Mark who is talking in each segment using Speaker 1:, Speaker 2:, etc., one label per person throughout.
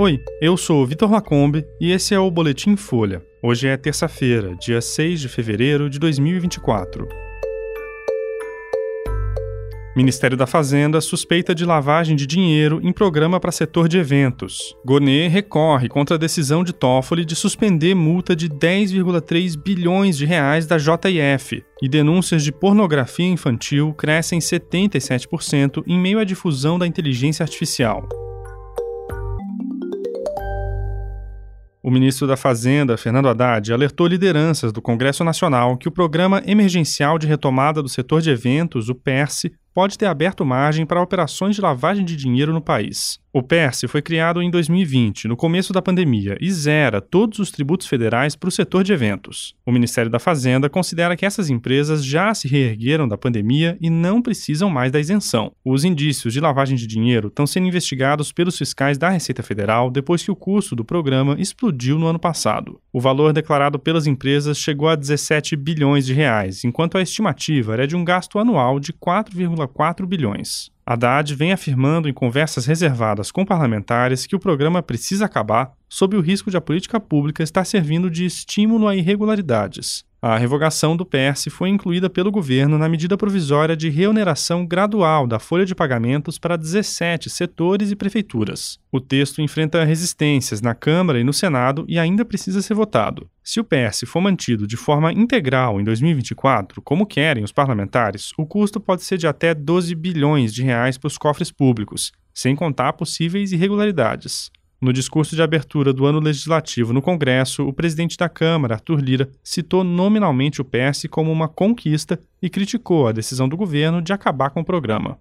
Speaker 1: Oi, eu sou Vitor Lacombe e esse é o Boletim Folha. Hoje é terça-feira, dia 6 de fevereiro de 2024. Ministério da Fazenda suspeita de lavagem de dinheiro em programa para setor de eventos. Gonê recorre contra a decisão de Toffoli de suspender multa de 10,3 bilhões de reais da JF. E denúncias de pornografia infantil crescem 77% em meio à difusão da inteligência artificial. O ministro da Fazenda, Fernando Haddad, alertou lideranças do Congresso Nacional que o Programa Emergencial de Retomada do Setor de Eventos, o PERSE, pode ter aberto margem para operações de lavagem de dinheiro no país. O PERSE foi criado em 2020, no começo da pandemia, e zera todos os tributos federais para o setor de eventos. O Ministério da Fazenda considera que essas empresas já se reergueram da pandemia e não precisam mais da isenção. Os indícios de lavagem de dinheiro estão sendo investigados pelos fiscais da Receita Federal depois que o custo do programa explodiu no ano passado. O valor declarado pelas empresas chegou a 17 bilhões de reais, enquanto a estimativa era de um gasto anual de 4,4 bilhões. Haddad vem afirmando em conversas reservadas com parlamentares que o programa precisa acabar sob o risco de a política pública estar servindo de estímulo a irregularidades. A revogação do PS foi incluída pelo governo na medida provisória de reoneração gradual da folha de pagamentos para 17 setores e prefeituras. O texto enfrenta resistências na Câmara e no Senado e ainda precisa ser votado. Se o PS for mantido de forma integral em 2024, como querem os parlamentares, o custo pode ser de até 12 bilhões de reais para os cofres públicos, sem contar possíveis irregularidades. No discurso de abertura do ano legislativo no Congresso, o presidente da Câmara, Arthur Lira, citou nominalmente o PS como uma conquista e criticou a decisão do governo de acabar com o programa.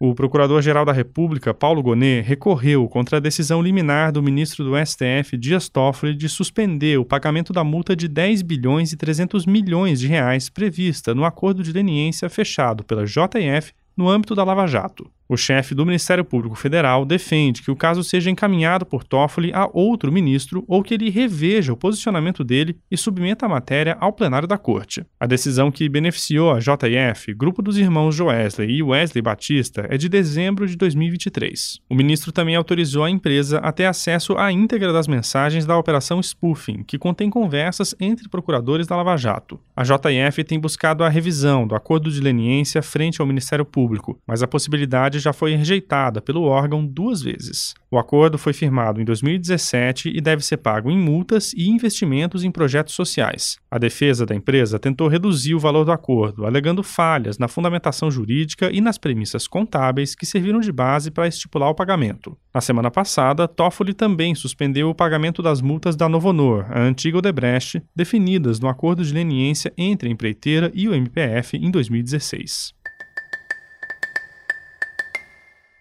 Speaker 1: O Procurador-Geral da República, Paulo Gonet, recorreu contra a decisão liminar do ministro do STF, Dias Toffoli, de suspender o pagamento da multa de 10 bilhões e 300 milhões de reais prevista no acordo de leniência fechado pela JF no âmbito da Lava Jato. O chefe do Ministério Público Federal defende que o caso seja encaminhado por Toffoli a outro ministro ou que ele reveja o posicionamento dele e submeta a matéria ao plenário da corte. A decisão que beneficiou a JF, grupo dos irmãos Joesley e Wesley Batista, é de dezembro de 2023. O ministro também autorizou a empresa a ter acesso à íntegra das mensagens da operação spoofing, que contém conversas entre procuradores da Lava Jato. A JF tem buscado a revisão do acordo de leniência frente ao Ministério Público, mas a possibilidade já foi rejeitada pelo órgão duas vezes. O acordo foi firmado em 2017 e deve ser pago em multas e investimentos em projetos sociais. A defesa da empresa tentou reduzir o valor do acordo, alegando falhas na fundamentação jurídica e nas premissas contábeis que serviram de base para estipular o pagamento. Na semana passada, Toffoli também suspendeu o pagamento das multas da Novonor, a antiga Odebrecht, definidas no acordo de leniência entre a empreiteira e o MPF em 2016.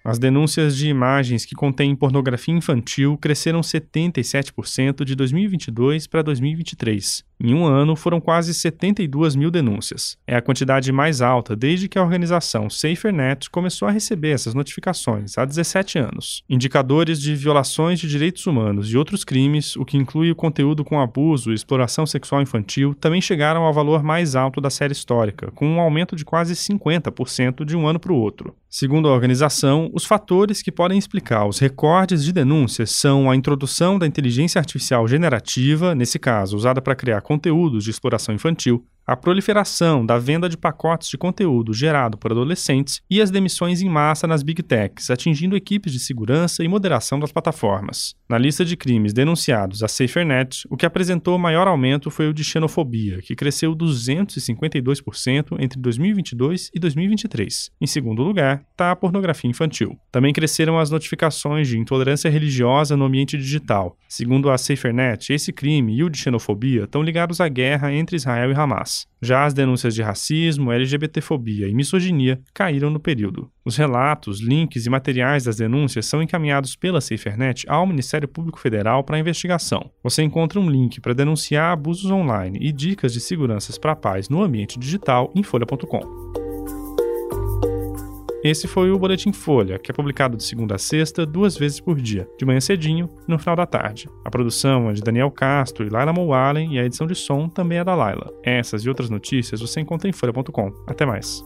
Speaker 1: As denúncias de imagens que contêm pornografia infantil cresceram 77% de 2022 para 2023. Em um ano, foram quase 72 mil denúncias. É a quantidade mais alta desde que a organização SaferNet começou a receber essas notificações, há 17 anos. Indicadores de violações de direitos humanos e outros crimes, o que inclui o conteúdo com abuso e exploração sexual infantil, também chegaram ao valor mais alto da série histórica, com um aumento de quase 50% de um ano para o outro. Segundo a organização, os fatores que podem explicar os recordes de denúncias são a introdução da inteligência artificial generativa, nesse caso usada para criar conteúdos de exploração infantil, a proliferação da venda de pacotes de conteúdo gerado por adolescentes e as demissões em massa nas big techs, atingindo equipes de segurança e moderação das plataformas. Na lista de crimes denunciados à SaferNet, o que apresentou maior aumento foi o de xenofobia, que cresceu 252% entre 2022 e 2023. Em segundo lugar, está a pornografia infantil. Também cresceram as notificações de intolerância religiosa no ambiente digital. Segundo a SaferNet, esse crime e o de xenofobia estão ligados à guerra entre Israel e Hamas. Já as denúncias de racismo, LGBTfobia e misoginia caíram no período. Os relatos, links e materiais das denúncias são encaminhados pela SaferNet ao Ministério Público Federal para investigação. Você encontra um link para denunciar abusos online e dicas de seguranças para pais no ambiente digital em folha.com. Esse foi o Boletim Folha, que é publicado de segunda a sexta, duas vezes por dia, de manhã cedinho e no final da tarde. A produção é de Daniel Castro e Laila Mowallen e a edição de som também é da Laila. Essas e outras notícias você encontra em folha.com. Até mais.